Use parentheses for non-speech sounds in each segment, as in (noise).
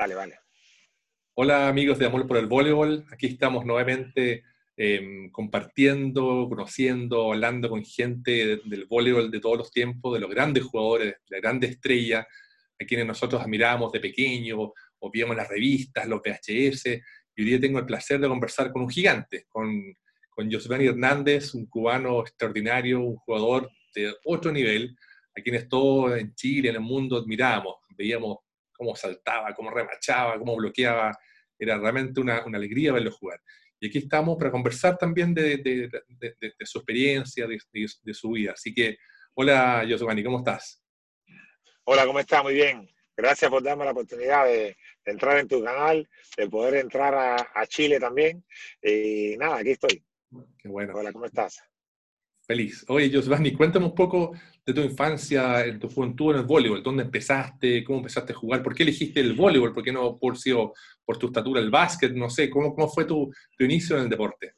Vale, vale. Hola amigos de Amor por el Voleibol, aquí estamos nuevamente em, compartiendo, conociendo, hablando con gente del voleibol de todos los tiempos, de los grandes jugadores, de la grande estrella, a quienes nosotros admiramos de pequeño, o vimos las revistas, los VHS, y hoy día tengo el placer de conversar con un gigante, con, con Josvani Hernández, un cubano extraordinario, un jugador de otro nivel, a quienes todos en Chile, en el mundo admiramos, veíamos cómo saltaba, cómo remachaba, cómo bloqueaba. Era realmente una, alegría verlo jugar. Y aquí estamos para conversar también de, su experiencia, de, su vida. Así que, hola, Giovanni, ¿cómo estás? Hola, ¿cómo estás? Muy bien. Gracias por darme la oportunidad de, entrar en tu canal, de poder entrar a, Chile también. Y nada, aquí estoy. Qué bueno. Hola, ¿cómo estás? Feliz. Oye, Giovanni, cuéntame un poco de tu infancia, en tu juventud en el voleibol. ¿Dónde empezaste? ¿Cómo empezaste a jugar? ¿Por qué elegiste el voleibol? ¿Por qué no por, por tu estatura el básquet? No sé, ¿cómo, cómo fue tu, inicio en el deporte?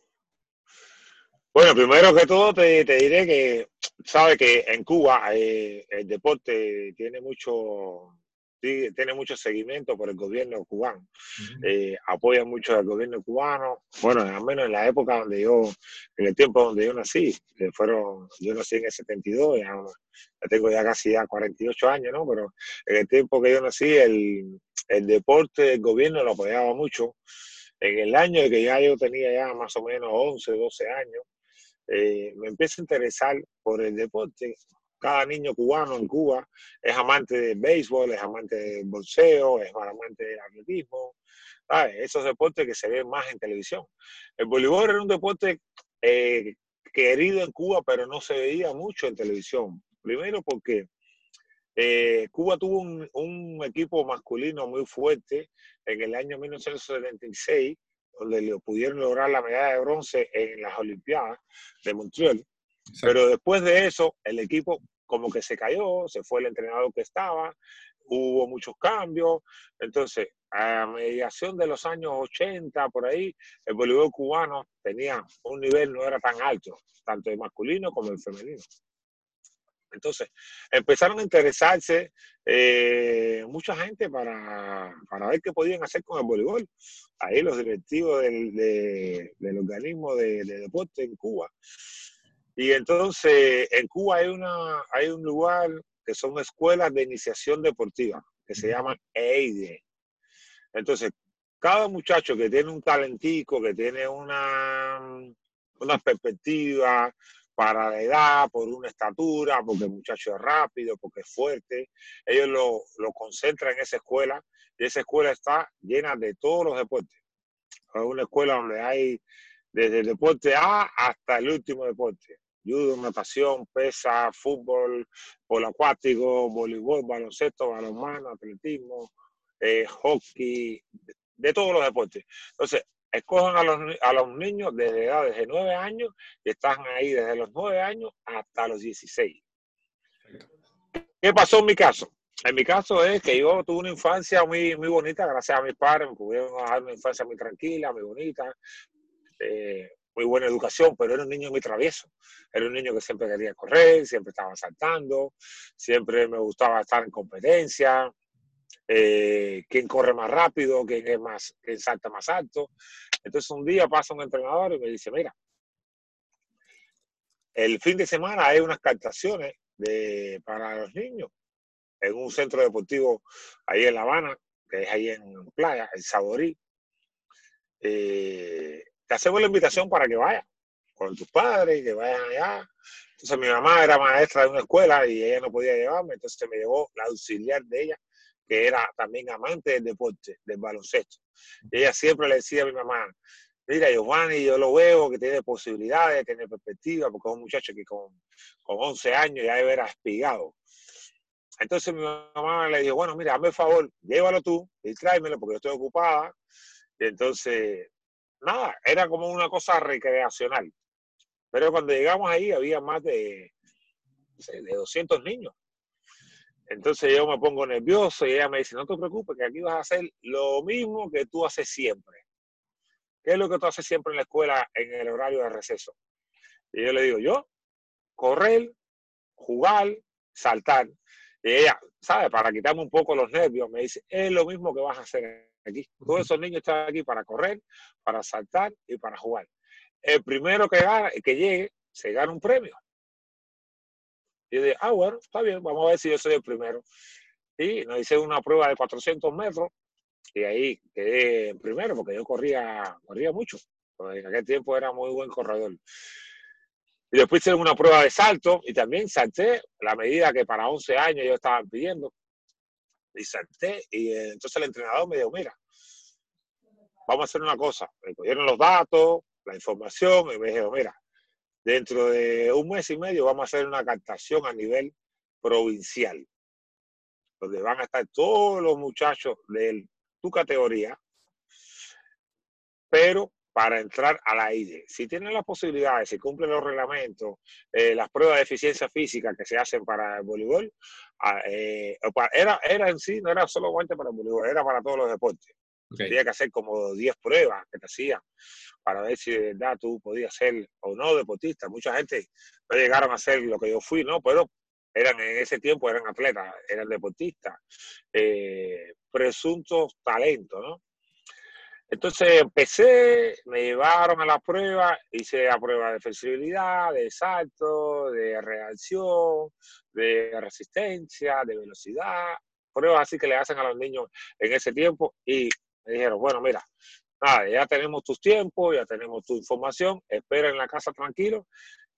Bueno, primero que todo te, diré que, sabes que en Cuba eh, el deporte tiene mucho, tiene mucho seguimiento por el gobierno cubano. Eh, apoyan mucho al gobierno cubano. Bueno, al menos en la época donde yo, en el tiempo donde yo nací, que fueron, yo nací en el 72, ya, ya, tengo ya casi ya 48 años, ¿no? Pero en el tiempo que yo nací, el, el deporte, el gobierno lo apoyaba mucho. En el año que ya yo tenía ya más o menos 11, 12 años, eh, me empecé a interesar por el deporte cada niño cubano en Cuba es amante del béisbol, es amante del bolseo, es amante del atletismo, ¿sabes? Esos deportes que se ven más en televisión. El voleibol era un deporte eh, querido en Cuba, pero no se veía mucho en televisión. Primero porque eh, Cuba tuvo un, un, equipo masculino muy fuerte en el año 1976, donde le pudieron lograr la medalla de bronce en las Olimpiadas de Montreal. Pero después de eso, el equipo como que se cayó, se fue el entrenador que estaba, hubo muchos cambios. Entonces, a mediación de los años 80, por ahí, el voleibol cubano tenía un nivel, no era tan alto, tanto el masculino como el femenino. Entonces, empezaron a interesarse eh, mucha gente para, para, ver qué podían hacer con el voleibol. Ahí los directivos del, del organismo de, de, deporte en Cuba y entonces en Cuba hay, una, hay un lugar que son escuelas de iniciación deportiva, que se llaman EIDE. Entonces, cada muchacho que tiene un talentico, que tiene una, una perspectiva para la edad, por una estatura, porque el muchacho es rápido, porque es fuerte, ellos lo, lo concentran en esa escuela y esa escuela está llena de todos los deportes. Es una escuela donde hay desde el deporte A hasta el último deporte judo, natación, pesa, fútbol, polo acuático, voleibol, baloncesto, balonmano, atletismo, eh, hockey, de todos los deportes. Entonces, escojan a los, a los niños desde edades de 9 años y están ahí desde los 9 años hasta los 16. ¿Qué pasó en mi caso? En mi caso es que yo tuve una infancia muy, muy bonita, gracias a mis padres, me pudieron dar una infancia muy tranquila, muy bonita. Eh, muy buena educación, pero era un niño muy travieso. Era un niño que siempre quería correr, siempre estaba saltando, siempre me gustaba estar en competencia, eh, quién corre más rápido, quién, es más, quién salta más alto. Entonces un día pasa un entrenador y me dice, mira, el fin de semana hay unas captaciones de, para los niños en un centro deportivo ahí en La Habana, que es ahí en Playa, el Saborí. Eh, te hacemos la invitación para que vayas con tus padres, que vayan allá. Entonces mi mamá era maestra de una escuela y ella no podía llevarme, entonces me llevó la auxiliar de ella, que era también amante del deporte, del baloncesto. Y ella siempre le decía a mi mamá, mira, Giovanni, yo lo veo que tiene posibilidades, tiene perspectiva, porque es un muchacho que con, con 11 años ya haber espigado. Entonces mi mamá le dijo, bueno, mira, hazme el favor, llévalo tú y tráemelo porque yo estoy ocupada. Y entonces nada, era como una cosa recreacional. Pero cuando llegamos ahí había más de, de 200 niños. Entonces yo me pongo nervioso y ella me dice, no te preocupes, que aquí vas a hacer lo mismo que tú haces siempre. ¿Qué es lo que tú haces siempre en la escuela en el horario de receso? Y yo le digo, yo, correr, jugar, saltar. Y ella, ¿sabes? Para quitarme un poco los nervios, me dice, es lo mismo que vas a hacer aquí. Todos esos niños están aquí para correr, para saltar y para jugar. El primero que, que llegue se gana un premio. Y yo dije, ah, bueno, está bien, vamos a ver si yo soy el primero. Y nos hice una prueba de 400 metros y ahí quedé en primero porque yo corría, corría mucho. En aquel tiempo era muy buen corredor. Y después hice una prueba de salto y también salté la medida que para 11 años yo estaban pidiendo. Y salté y eh, entonces el entrenador me dijo, mira, vamos a hacer una cosa. Me cogieron los datos, la información y me dijeron, mira, Dentro de un mes y medio vamos a hacer una captación a nivel provincial, donde van a estar todos los muchachos de tu categoría, pero para entrar a la IDE. Si tienen las posibilidades, si cumplen los reglamentos, eh, las pruebas de eficiencia física que se hacen para el voleibol, ah, eh, era, era en sí, no era solamente para el voleibol, era para todos los deportes. Tenía que hacer como 10 pruebas que te hacían para ver si de verdad tú podías ser o no deportista. Mucha gente no llegaron a ser lo que yo fui, ¿no? Pero eran en ese tiempo eran atletas, eran deportistas, eh, presuntos talentos, ¿no? Entonces empecé, me llevaron a la prueba, hice la prueba de flexibilidad, de salto, de reacción, de resistencia, de velocidad, pruebas así que le hacen a los niños en ese tiempo y me dijeron, bueno, mira, nada, ya tenemos tus tiempos, ya tenemos tu información, espera en la casa tranquilo,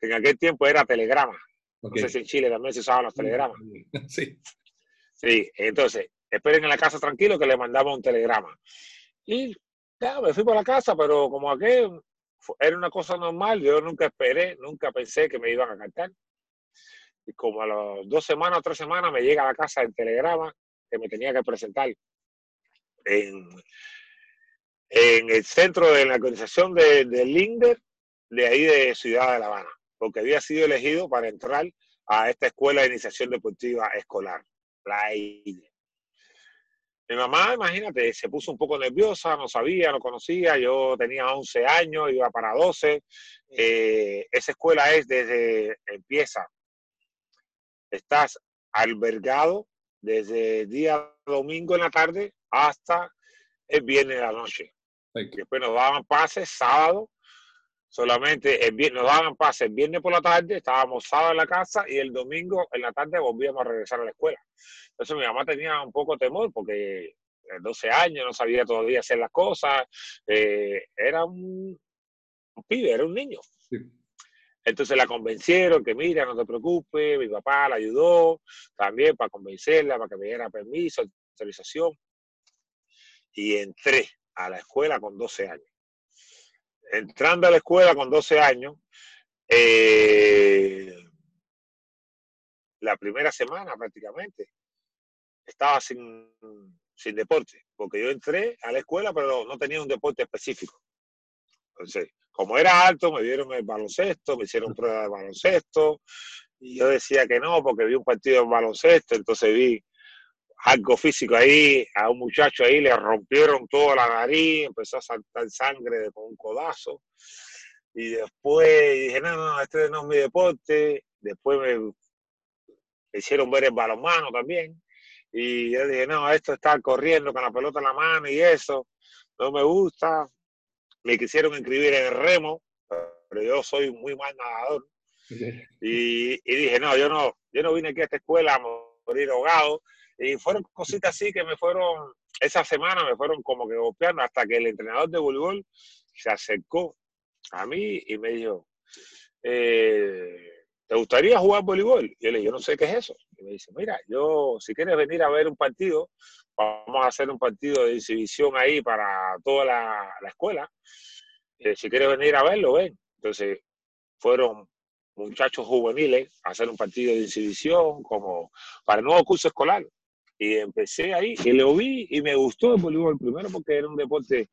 que en aquel tiempo era telegrama. No sé si en Chile también se usaban los telegramas. (laughs) Sí. Sí, entonces, esperen en la casa tranquilo que le mandamos un telegrama. Y ya, me fui por la casa, pero como aquel era una cosa normal, yo nunca esperé, nunca pensé que me iban a cantar. Y como a las dos semanas o tres semanas me llega a la casa el telegrama que me tenía que presentar en, en el centro de la organización de, de Linder, de ahí de Ciudad de La Habana, porque había sido elegido para entrar a esta escuela de iniciación deportiva escolar, la EIDE. Mi mamá, imagínate, se puso un poco nerviosa, no sabía, no conocía, yo tenía 11 años, iba para 12. Eh, esa escuela es desde, empieza, estás albergado desde el día domingo en la tarde hasta el viernes de la noche. Después nos daban pases sábado, solamente el viernes, nos daban pases el viernes por la tarde, estábamos sábado en la casa y el domingo en la tarde volvíamos a regresar a la escuela. Entonces mi mamá tenía un poco de temor porque 12 años, no sabía todavía hacer las cosas, eh, era un, pibe, era un niño. Entonces la convencieron que mira, no te preocupes, mi papá la ayudó también para convencerla, para que me diera permiso, autorización. Y entré a la escuela con 12 años. Entrando a la escuela con 12 años, eh, la primera semana prácticamente estaba sin, sin deporte, porque yo entré a la escuela pero no tenía un deporte específico. Entonces, como era alto, me dieron el baloncesto, me hicieron prueba de baloncesto, y yo decía que no, porque vi un partido de baloncesto, entonces vi algo físico ahí, a un muchacho ahí le rompieron toda la nariz, empezó a saltar sangre con un codazo, y después dije, no, no, este no es mi deporte, después me, me hicieron ver el balonmano también, y yo dije, no, esto está corriendo con la pelota en la mano y eso, no me gusta, me quisieron inscribir en el remo, pero yo soy muy mal nadador. Y, dije, no, yo no, yo no vine aquí a esta escuela a morir ahogado. Y fueron cositas así que me fueron, esa semana me fueron como que golpeando hasta que el entrenador de voleibol se acercó a mí y me dijo, eh, ¿te gustaría jugar voleibol? Y yo le dije, yo no sé qué es eso. Y me dice, mira, yo, si quieres venir a ver un partido, vamos a hacer un partido de exhibición ahí para toda la, escuela. Eh, si quieres venir a verlo, ven. Entonces, fueron muchachos juveniles a hacer un partido de exhibición como para el nuevo curso escolar. Y empecé ahí y lo vi y me gustó el voleibol primero porque era un deporte,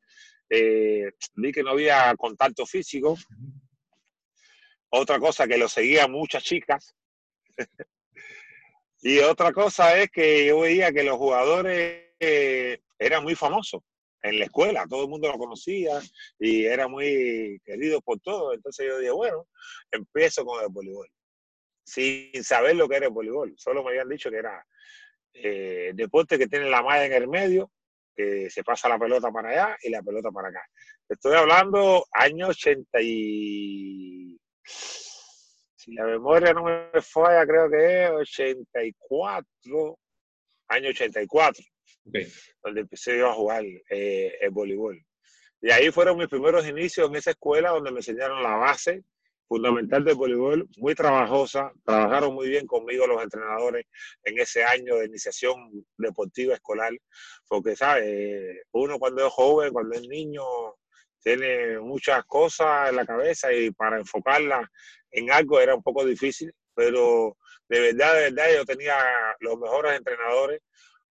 eh, vi que no había contacto físico. Otra cosa que lo seguía muchas chicas. (laughs) Y otra cosa es que yo veía que los jugadores eh, eran muy famosos en la escuela, todo el mundo lo conocía y era muy querido por todos. Entonces yo dije, bueno, empiezo con el voleibol, sin saber lo que era el voleibol. Solo me habían dicho que era eh, deporte que tiene la malla en el medio, que se pasa la pelota para allá y la pelota para acá. Estoy hablando año 80 y... Si la memoria no me falla, creo que es 84, año 84, donde empecé yo a jugar eh, el voleibol. Y ahí fueron mis primeros inicios en esa escuela donde me enseñaron la base fundamental del voleibol, muy trabajosa, trabajaron muy bien conmigo los entrenadores en ese año de iniciación deportiva escolar, porque, ¿sabes? Uno cuando es joven, cuando es niño, tiene muchas cosas en la cabeza y para enfocarla en algo era un poco difícil, pero de verdad, de verdad, yo tenía los mejores entrenadores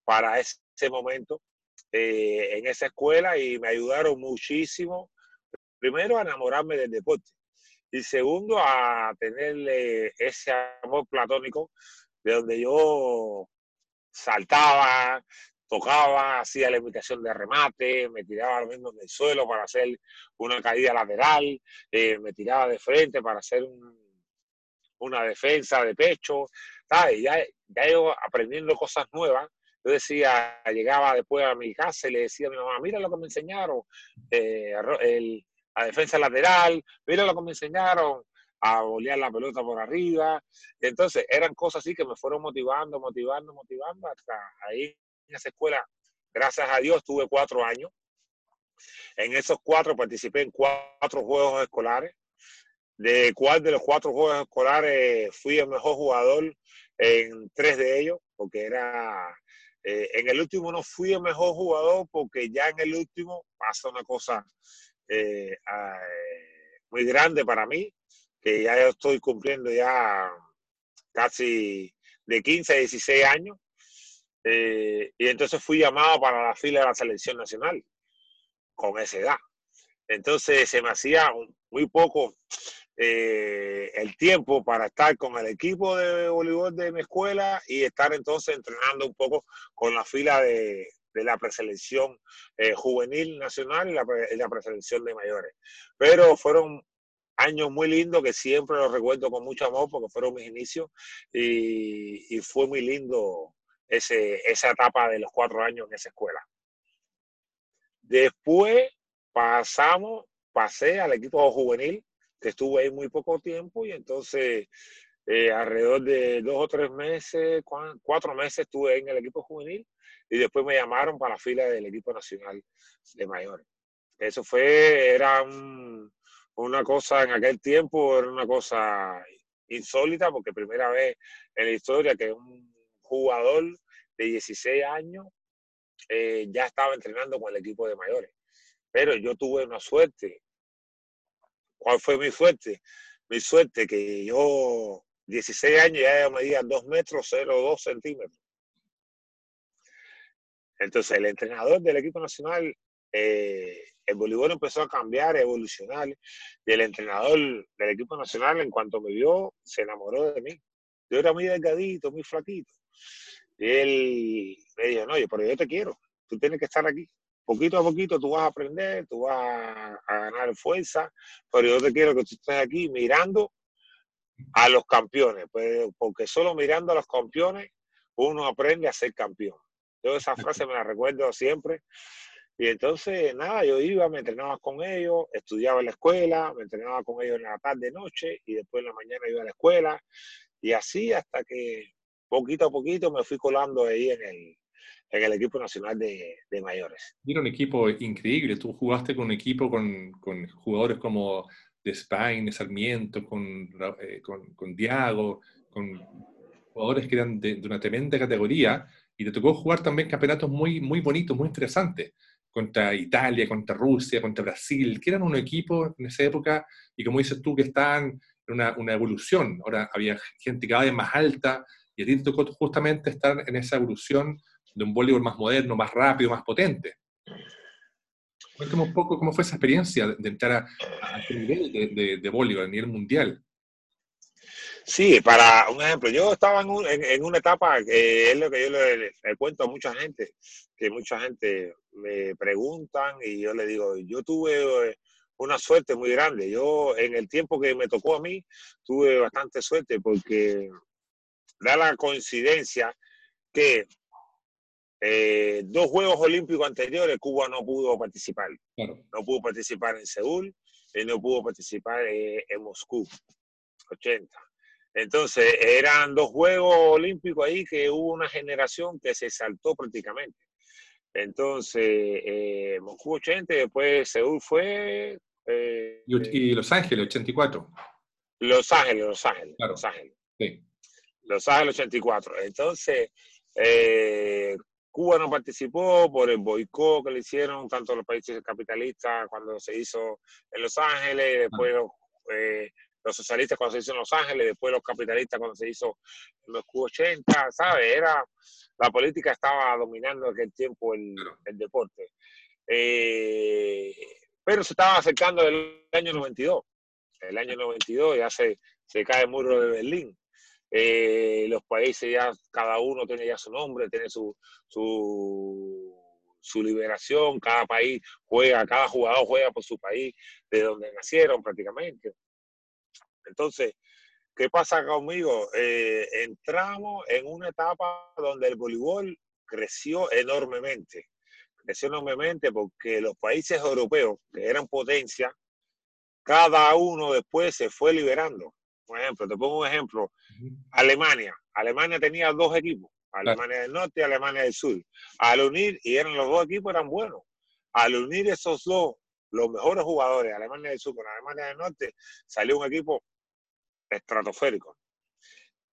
para ese momento eh, en esa escuela y me ayudaron muchísimo, primero a enamorarme del deporte y segundo, a tenerle ese amor platónico de donde yo saltaba, tocaba, hacía la imitación de remate, me tiraba lo mismo en el suelo para hacer una caída lateral, eh, me tiraba de frente para hacer una defensa de pecho, y ya, ya yo aprendiendo cosas nuevas, yo decía, llegaba después a mi casa y le decía a mi mamá, mira lo que me enseñaron, eh, el, a defensa lateral, mira lo que me enseñaron, a bolear la pelota por arriba. Entonces, eran cosas así que me fueron motivando, motivando, motivando hasta ahí en esa escuela. Gracias a Dios tuve cuatro años. En esos cuatro participé en cuatro juegos escolares. De cuál de los cuatro juegos escolares fui el mejor jugador en tres de ellos, porque era eh, en el último no fui el mejor jugador porque ya en el último pasa una cosa eh, muy grande para mí, que ya estoy cumpliendo ya casi de 15 a 16 años. Eh, y entonces fui llamado para la fila de la selección nacional con esa edad. Entonces se me hacía muy poco eh, el tiempo para estar con el equipo de voleibol de mi escuela y estar entonces entrenando un poco con la fila de, de la preselección eh, juvenil nacional y la, preselección de mayores. Pero fueron años muy lindos que siempre los recuerdo con mucho amor porque fueron mis inicios y, fue muy lindo ese, esa etapa de los cuatro años en esa escuela. Después pasamos, pasé al equipo juvenil, que estuve ahí muy poco tiempo y entonces eh, alrededor de dos o tres meses, cuatro meses estuve en el equipo juvenil y después me llamaron para la fila del equipo nacional de mayores. Eso fue, era una cosa en aquel tiempo, era una cosa insólita, porque primera vez en la historia que un jugador de 16 años eh, ya estaba entrenando con el equipo de mayores. Pero yo tuve una suerte. ¿Cuál fue mi suerte? Mi suerte que yo, 16 años, ya medía 2 metros 0,2 centímetros. Entonces, el entrenador del equipo nacional, eh, el voleibol empezó a cambiar, a evolucionar, y el entrenador del equipo nacional, en cuanto me vio, se enamoró de mí. Yo era muy delgadito, muy flaquito. Y él me dijo, no, pero yo te quiero, tú tienes que estar aquí. Poquito a poquito tú vas a aprender, tú vas a ganar fuerza, pero yo te quiero que tú estés aquí mirando a los campeones, pues, porque solo mirando a los campeones uno aprende a ser campeón. Yo esa frase me la recuerdo siempre. Y entonces, nada, yo iba, me entrenaba con ellos, estudiaba en la escuela, me entrenaba con ellos en la tarde, noche, y después en la mañana iba a la escuela. Y así hasta que poquito a poquito me fui colando ahí en el, en el equipo nacional de, de mayores. Era un equipo increíble. Tú jugaste con un equipo con, con jugadores como de Spain, Sarmiento, con, eh, con, con Diago, con jugadores que eran de, de, una tremenda categoría y te tocó jugar también campeonatos muy, muy bonitos, muy interesantes, contra Italia, contra Rusia, contra Brasil, que eran un equipo en esa época, y como dices tú, que estaban en una, evolución. Ahora había gente cada vez más alta, y a ti te tocó justamente estar en esa evolución de un voleibol más moderno, más rápido, más potente. Cuéntame un poco cómo fue esa experiencia de entrar a, a este nivel de, de, de voleibol, a nivel mundial. Sí, para un ejemplo, yo estaba en, una etapa que es lo que yo le, cuento a mucha gente, que mucha gente me preguntan y yo le digo, yo tuve eh, una suerte muy grande. Yo en el tiempo que me tocó a mí tuve bastante suerte porque da la coincidencia que eh, dos Juegos Olímpicos anteriores Cuba no pudo participar. No pudo participar en Seúl y no pudo participar eh, en Moscú, 80. Entonces, eran dos Juegos Olímpicos ahí que hubo una generación que se saltó prácticamente. Entonces, eh, Moscú 80 y después Seúl fue... y, Los Ángeles 84. Los Ángeles, Los Ángeles. Los Ángeles. Sí. Los Ángeles 84. Entonces, eh, Cuba no participó por el boicot que le hicieron tanto los países capitalistas cuando se hizo en Los Ángeles, después eh, los, socialistas cuando se hizo en Los Ángeles, después los capitalistas cuando se hizo en los Q 80, ¿sabes? Era, la política estaba dominando en aquel tiempo el, deporte. Eh, pero se estaba acercando el año 92. El año 92 ya se, se cae el muro de Berlín. Eh, los países ya, cada uno tiene ya su nombre, tiene su, su, su, liberación, cada país juega, cada jugador juega por su país, de donde nacieron prácticamente. Entonces, ¿qué pasa conmigo? Eh, entramos en una etapa donde el voleibol creció enormemente. Creció enormemente porque los países europeos, que eran potencia, cada uno después se fue liberando. Por ejemplo, te pongo un ejemplo. Alemania. Alemania tenía dos equipos. Alemania del Norte y Alemania del Sur. Al unir, y eran los dos equipos, eran buenos. Al unir esos dos, los mejores jugadores, Alemania del Sur con Alemania del Norte, salió un equipo estratosférico.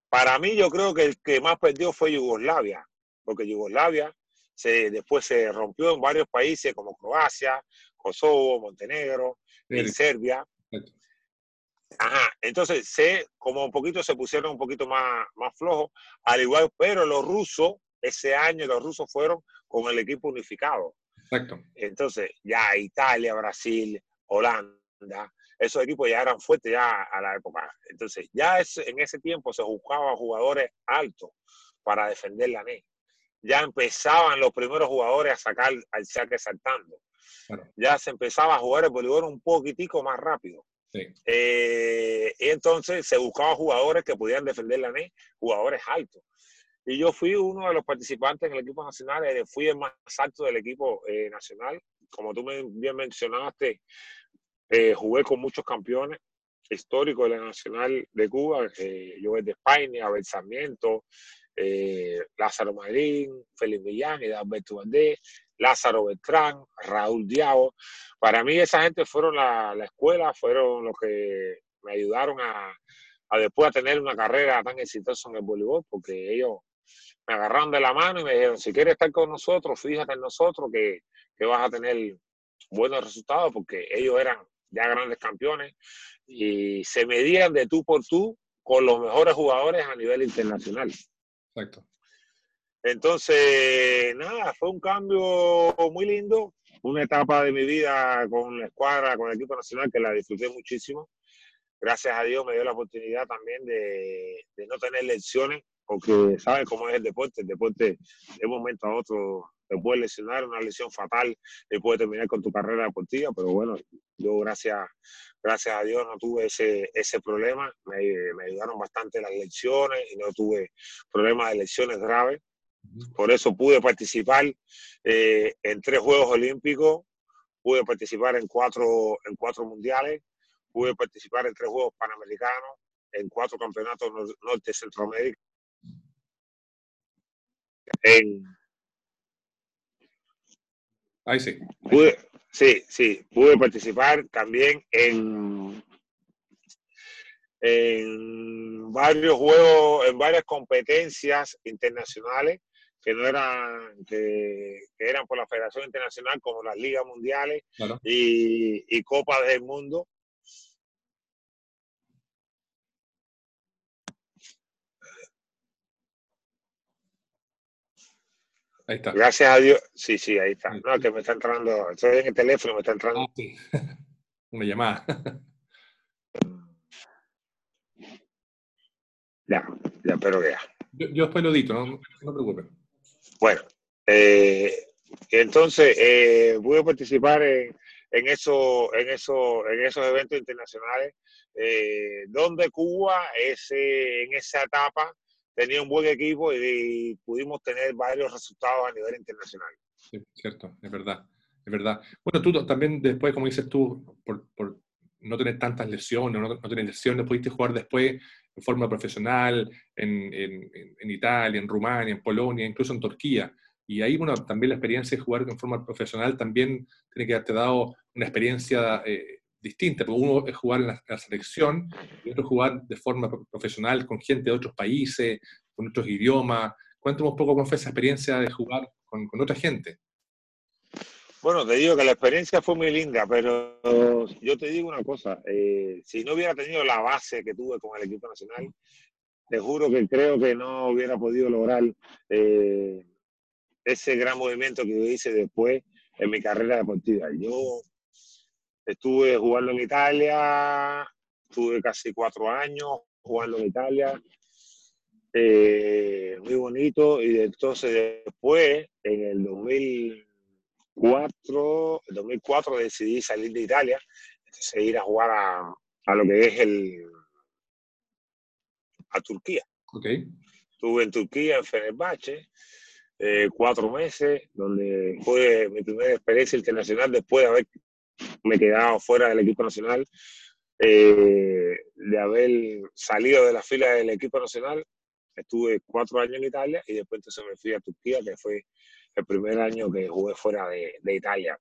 Para mí, yo creo que el que más perdió fue Yugoslavia, porque Yugoslavia se, después se rompió en varios países como Croacia, Kosovo, Montenegro, y Serbia. Ajá, entonces se, como un poquito se pusieron un poquito más, más flojos, al igual, pero los rusos, ese año los rusos fueron con el equipo unificado. Exacto. Entonces, ya Italia, Brasil, Holanda, esos equipos ya eran fuertes ya a la época. Entonces, ya en ese tiempo se buscaban jugadores altos para defender la NE. Ya empezaban los primeros jugadores a sacar al saque saltando. Ya se empezaba a jugar el voleibol un poquitico más rápido. Eh, y entonces se buscaban jugadores que pudieran defender la NE, jugadores altos. Y yo fui uno de los participantes en el equipo nacional, eh, fui el más alto del equipo eh, nacional. Como tú bien mencionaste, jugué con muchos campeones históricos de la Nacional de Cuba, yo de España, Abel Sarmiento, Lázaro Madrín, Félix Millán, Alberto Valdés, Lázaro Beltrán, Raúl Diabo. Para mí esa gente fueron la, escuela, fueron los que me ayudaron a, después a tener una carrera tan exitosa en el voleibol, porque ellos me agarraron de la mano y me dijeron, si quieres estar con nosotros, fíjate en nosotros que, que vas a tener buenos resultados, porque ellos eran ya grandes campeones y se medían de tú por tú con los mejores jugadores a nivel internacional. Exacto. Entonces, nada, fue un cambio muy lindo, una etapa de mi vida con la escuadra, con el equipo nacional que la disfruté muchísimo. Gracias a Dios me dio la oportunidad también de, no tener lecciones, porque sabes cómo es el deporte. El deporte de un momento a otro te puede lesionar, una lesión fatal y puede terminar con tu carrera deportiva, pero bueno, yo gracias, gracias a Dios no tuve ese, ese problema, me, me ayudaron bastante las lecciones y no tuve problemas de lesiones graves. Por eso pude participar eh, en tres Juegos Olímpicos, pude participar en cuatro, en cuatro mundiales, pude participar en tres Juegos Panamericanos, en cuatro campeonatos norte Centroamérica. En, Ahí sí. sí, sí, pude participar también en, en varios juegos, en varias competencias internacionales que no eran, que, eran por la Federación Internacional, como las ligas mundiales y, y Copas del Mundo. Ahí está. Gracias a Dios. Sí, sí, ahí está. No, que me está entrando. Estoy en el teléfono, me está entrando. Ah, sí. (laughs) Una llamada. (laughs) ya, ya, pero ya. Yo, yo después lo no, no te preocupes. Bueno, eh, entonces eh, pude participar en, en, eso, en, eso, en esos eventos internacionales, eh, donde Cuba es, en esa etapa tenía un buen equipo y, pudimos tener varios resultados a nivel internacional. Sí, cierto, es verdad, es verdad. Bueno, tú también después, como dices tú, por, no tener tantas lesiones, no, no tener lesiones, pudiste jugar después en forma profesional en, en, en, Italia, en Rumania, en Polonia, incluso en Turquía. Y ahí, bueno, también la experiencia de jugar en forma profesional también tiene que haberte dado una experiencia eh, distinta, porque uno es jugar en la, selección y otro jugar de forma profesional con gente de otros países, con otros idiomas. Cuéntame un poco cómo fue esa experiencia de jugar con, otra gente. Bueno, te digo que la experiencia fue muy linda, pero yo te digo una cosa, eh, si no hubiera tenido la base que tuve con el equipo nacional, te juro que creo que no hubiera podido lograr eh, ese gran movimiento que hice después en mi carrera deportiva. Yo estuve jugando en Italia, tuve casi cuatro años jugando en Italia, eh, muy bonito, y entonces después, en el 2000 en 2004 decidí salir de Italia, entonces ir a jugar a, lo que es el a Turquía. Okay. Estuve en Turquía, en Fenerbahce, eh, cuatro meses, donde fue mi primera experiencia internacional después de haberme quedado fuera del equipo nacional, eh, de haber salido de la fila del equipo nacional. Estuve cuatro años en Italia y después entonces me fui a Turquía, que fue el primer año que jugué fuera de, Italia.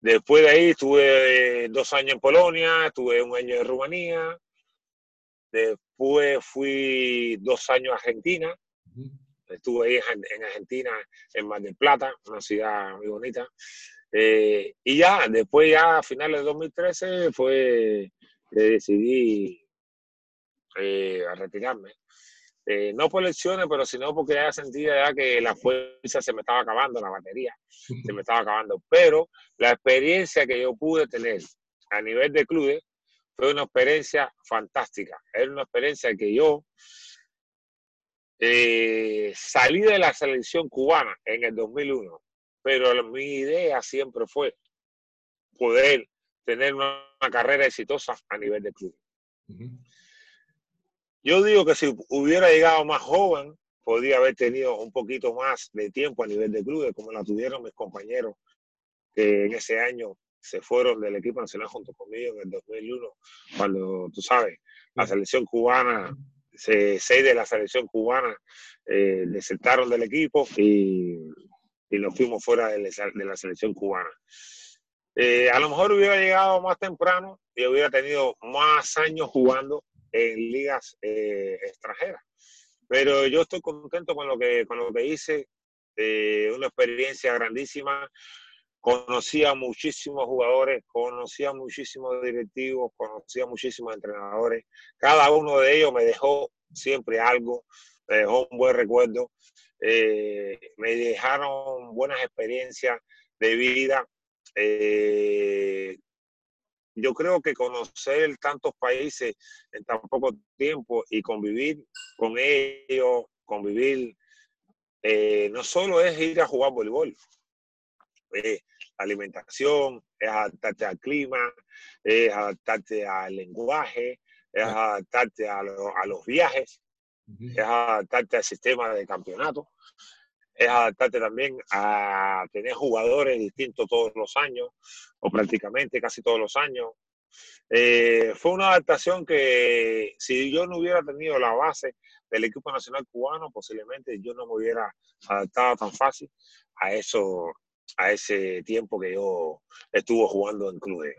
Después de ahí estuve dos años en Polonia, estuve un año en Rumanía, después fui dos años a Argentina, estuve ahí en Argentina, en Mar del Plata, una ciudad muy bonita. Eh, y ya, después ya a finales de 2013 fue que decidí eh, retirarme. Eh, no por lesiones, pero sino porque ya sentía ya que la fuerza se me estaba acabando, la batería se me estaba acabando. Pero la experiencia que yo pude tener a nivel de clubes fue una experiencia fantástica. Era una experiencia que yo eh, salí de la selección cubana en el 2001, pero mi idea siempre fue poder tener una, carrera exitosa a nivel de clubes. Yo digo que si hubiera llegado más joven, podría haber tenido un poquito más de tiempo a nivel de clubes, como la tuvieron mis compañeros que en ese año se fueron del equipo nacional junto conmigo en el 2001, cuando, tú sabes, la selección cubana, seis de la selección cubana eh, desertaron del equipo y, y, nos fuimos fuera de la, selección cubana. Eh, a lo mejor hubiera llegado más temprano y hubiera tenido más años jugando en ligas eh, extranjeras. Pero yo estoy contento con lo que, con lo que hice, eh, una experiencia grandísima. Conocí a muchísimos jugadores, conocí a muchísimos directivos, conocí a muchísimos entrenadores. Cada uno de ellos me dejó siempre algo, dejó un buen recuerdo, eh, me dejaron buenas experiencias de vida. Yo creo que conocer tantos países en tan poco tiempo y convivir con ellos, convivir, eh, no solo es ir a jugar voleibol, es alimentación, es adaptarte al clima, es adaptarte al lenguaje, es adaptarte a, a los viajes, es adaptarte al sistema de campeonato es adaptarte también a tener jugadores distintos todos los años, o prácticamente casi todos los años. Eh, fue una adaptación que si yo no hubiera tenido la base del equipo nacional cubano, posiblemente yo no me hubiera adaptado tan fácil a eso, a ese tiempo que yo estuve jugando en clubes.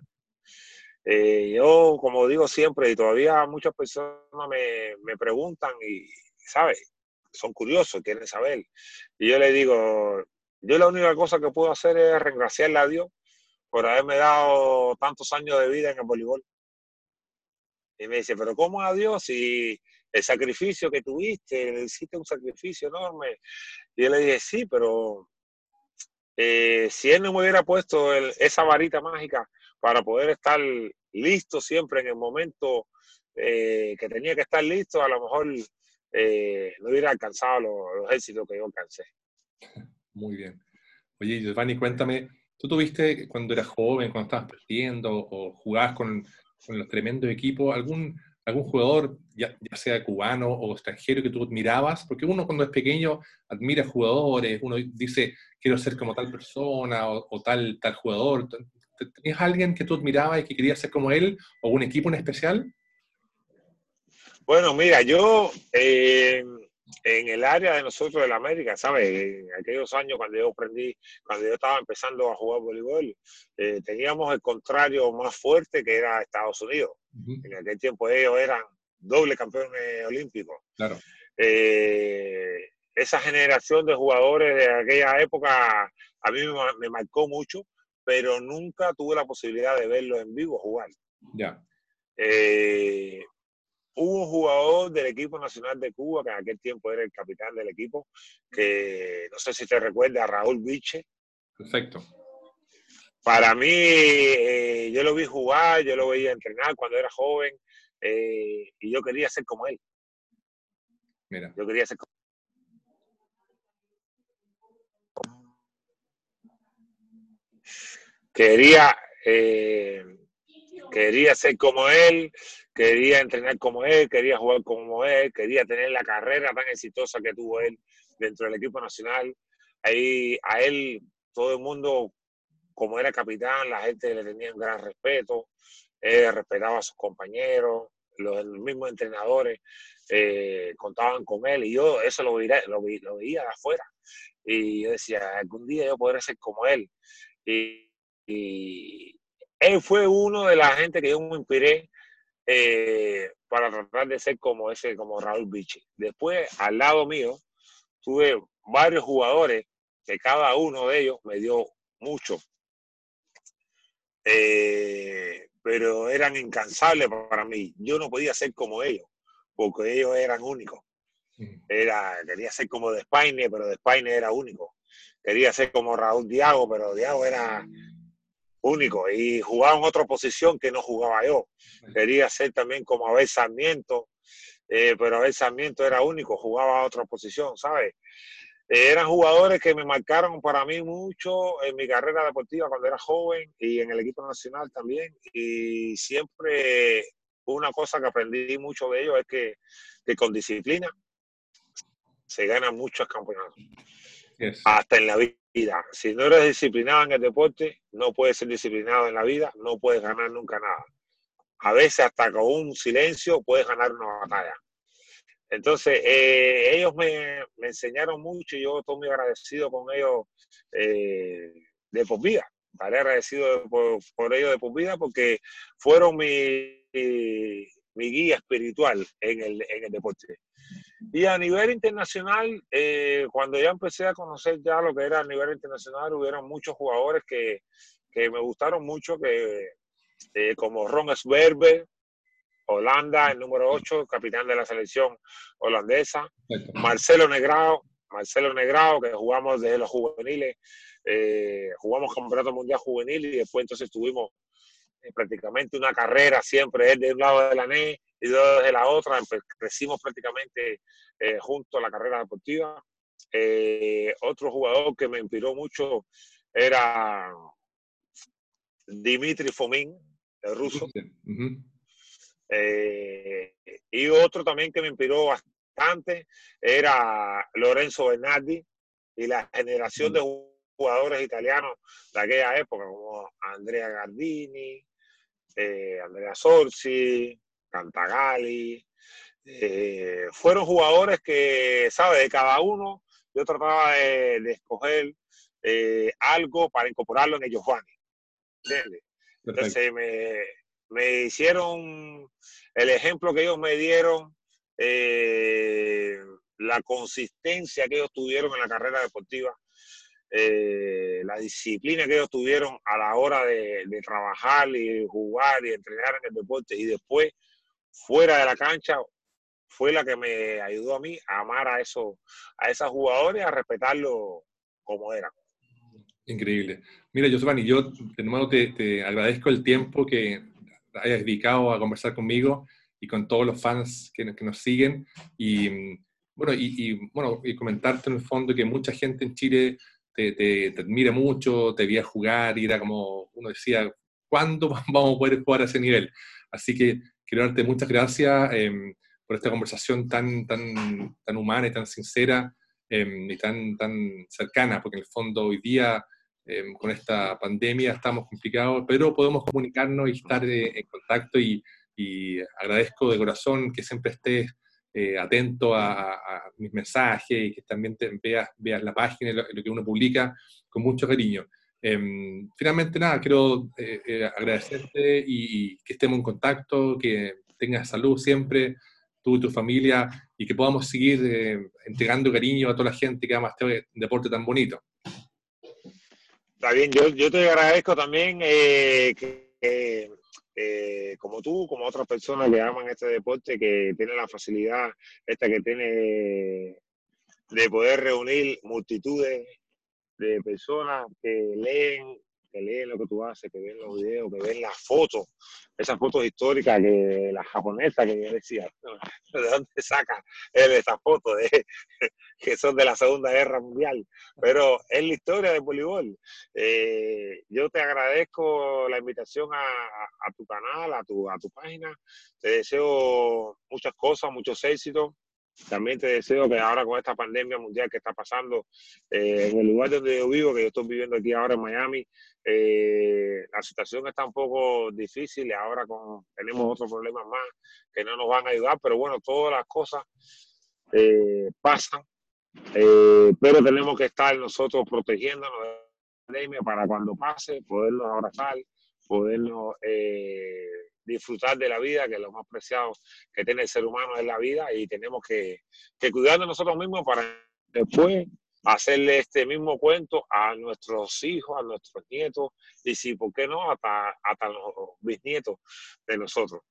Eh, yo, como digo siempre, y todavía muchas personas me, me preguntan, y, ¿sabes? son curiosos, quieren saber. Y yo le digo, yo la única cosa que puedo hacer es regraciarle a Dios por haberme dado tantos años de vida en el voleibol. Y me dice, pero ¿cómo a Dios si el sacrificio que tuviste, hiciste un sacrificio enorme? Y yo le dije, sí, pero eh, si Él no me hubiera puesto esa varita mágica para poder estar listo siempre en el momento eh, que tenía que estar listo, a lo mejor eh, no hubiera alcanzado los, éxitos que yo alcancé. Muy bien. Oye, Giovanni, cuéntame, ¿tú tuviste cuando eras joven, cuando estabas perdiendo o jugabas con, con los tremendos equipos, algún, algún jugador, ya, sea cubano o extranjero, que tú admirabas? Porque uno cuando es pequeño admira jugadores, uno dice, quiero ser como tal persona o, tal, tal jugador. ¿Tenías alguien que tú admirabas y que querías ser como él o un equipo en especial? Bueno, mira, yo eh, en el área de nosotros de la América, ¿sabes? En aquellos años cuando yo aprendí, cuando yo estaba empezando a jugar voleibol, eh, teníamos el contrario más fuerte que era Estados Unidos. En aquel tiempo ellos eran doble campeones olímpicos. Claro. Eh, esa generación de jugadores de aquella época a mí me, marcó mucho, pero nunca tuve la posibilidad de verlo en vivo jugar. Ya. Eh, hubo un jugador del equipo nacional de Cuba, que en aquel tiempo era el capitán del equipo, que no sé si te recuerda, Raúl Biche. Perfecto. Para mí, eh, yo lo vi jugar, yo lo veía entrenar cuando era joven eh, y yo quería ser como él. Mira. Yo quería ser como Quería, eh, quería ser como él, quería entrenar como él, quería jugar como él, quería tener la carrera tan exitosa que tuvo él dentro del equipo nacional. Ahí a él todo el mundo, como era capitán, la gente le tenía un gran respeto, respetaba a sus compañeros, los, mismos entrenadores eh, contaban con él y yo eso lo, veía, lo, veía de afuera. Y yo decía, algún día yo podré ser como él. Y él fue uno de la gente que yo me inspiré eh, para tratar de ser como ese, como Raúl Bichi. Después, al lado mío, tuve varios jugadores que cada uno de ellos me dio mucho. Eh, pero eran incansables para mí. Yo no podía ser como ellos, porque ellos eran únicos. Era, quería ser como de España, pero de España era único. Quería ser como Raúl Diago, pero Diago era único y jugaba en otra posición que no jugaba yo. Quería ser también como Abel Sarmiento, eh, pero Abel Sarmiento era único, jugaba a otra posición, ¿sabes? Eh, eran jugadores que me marcaron para mí mucho en mi carrera deportiva cuando era joven y en el equipo nacional también. Y siempre una cosa que aprendí mucho de ellos es que, que con disciplina se ganan muchos campeonatos. Hasta en la vida si no eres disciplinado en el deporte, no puedes ser disciplinado en la vida, no puedes ganar nunca nada. A veces hasta con un silencio puedes ganar una batalla. Entonces, eh, ellos me, enseñaron mucho y yo estoy muy agradecido con ellos eh, de por vida. Vale, agradecido por, ellos de por vida porque fueron mi, mi, guía espiritual en el, en el deporte. Y a nivel internacional, eh, cuando ya empecé a conocer ya lo que era a nivel internacional, hubieron muchos jugadores que, que me gustaron mucho, que, eh, como Ron Sverber, Holanda, el número 8, capitán de la selección holandesa, Marcelo Negrao, Marcelo Negrao, que jugamos desde los juveniles, eh, jugamos campeonato mundial juvenil y después entonces tuvimos prácticamente una carrera siempre, él de un lado de la NE y yo desde la otra, crecimos prácticamente eh, junto a la carrera deportiva. Eh, otro jugador que me inspiró mucho era Dimitri Fomin, el ruso. Eh, y otro también que me inspiró bastante era Lorenzo Bernardi y la generación de jugadores italianos de aquella época, como Andrea Gardini, Andrea Sorsi, Cantagali, eh, fueron jugadores que, ¿sabes? De cada uno yo trataba de, escoger eh, algo para incorporarlo en el Giovanni. Entonces me, hicieron el ejemplo que ellos me dieron, eh, la consistencia que ellos tuvieron en la carrera deportiva, la disciplina que ellos tuvieron a la hora de, de, trabajar y jugar y entrenar en el deporte y después fuera de la cancha fue la que me ayudó a mí a amar a esos, a esos jugadores, a respetarlo como eran. Increíble. Mira, Giovanni, yo de nuevo te, agradezco el tiempo que hayas dedicado a conversar conmigo y con todos los fans que, que nos siguen. Y bueno, y, bueno, y comentarte en el fondo que mucha gente en Chile te, admira mucho, te veía jugar y era como uno decía, ¿cuándo (laughs) vamos a poder jugar a ese nivel? Así que quiero darte muchas gracias em, por esta conversación tan, tan, tan humana y tan sincera em, y tan, tan cercana, porque en el fondo hoy día em, con esta pandemia estamos complicados, pero podemos comunicarnos y estar eh, en contacto y, y, agradezco de corazón que siempre estés eh, atento a, mis mensajes y que también veas, veas la página y lo, que uno publica con mucho cariño. Em, finalmente, nada, quiero eh, eh, agradecerte y, que estemos en contacto, que tengas salud siempre, tú y tu familia, y que podamos seguir entregando cariño a toda la gente que ama este deporte tan bonito. Está bien, yo, yo te agradezco también que, como tú, como otras personas que aman este deporte, que tienen la facilidad esta que tiene de poder reunir multitudes de personas que leen, que leen lo que tú haces, que ven los videos, que ven las fotos, esas fotos históricas que la japonesa que yo decía, (laughs) ¿de dónde saca él esas fotos? (laughs) que son de la Segunda Guerra Mundial, pero es la historia del voleibol. Eh, yo te agradezco la invitación a, a, tu canal, a tu, a tu página, te deseo muchas cosas, muchos éxitos también te deseo que ahora con esta pandemia mundial que está pasando eh, en el lugar donde yo vivo, que yo estoy viviendo aquí ahora en Miami, eh, la situación está un poco difícil y ahora con, tenemos otros problemas más que no nos van a ayudar, pero bueno, todas las cosas eh, pasan, pero tenemos que estar nosotros protegiéndonos de la pandemia para cuando pase podernos abrazar, podernos disfrutar de la vida, que lo más preciado que tiene el ser humano es la vida y tenemos que, cuidar de nosotros mismos para después hacerle este mismo cuento a nuestros hijos, a nuestros nietos y si, ¿por qué no?, hasta, hasta los bisnietos de nosotros.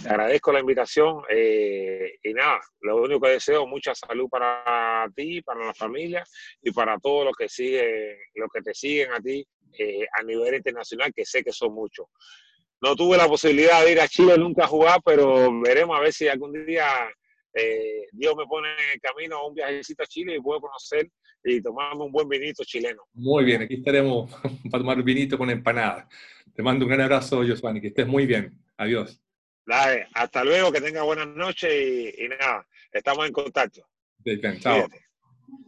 Te agradezco la invitación eh, y nada, lo único que deseo, mucha salud para ti, para la familia y para todos los que siguen, los que te siguen a ti eh, a nivel internacional, que sé que son muchos. No tuve la posibilidad de ir a Chile nunca a jugar, pero veremos a ver si algún día eh, Dios me pone en el camino a un viajecito a Chile y puedo conocer y tomarme un buen vinito chileno. Muy bien, aquí estaremos (laughs) para tomar vinito con empanada. Te mando un gran abrazo, Josuani, que estés muy bien. Adiós. Dale, hasta luego, que tenga buenas noches y, nada, estamos en contacto. Bien, chao.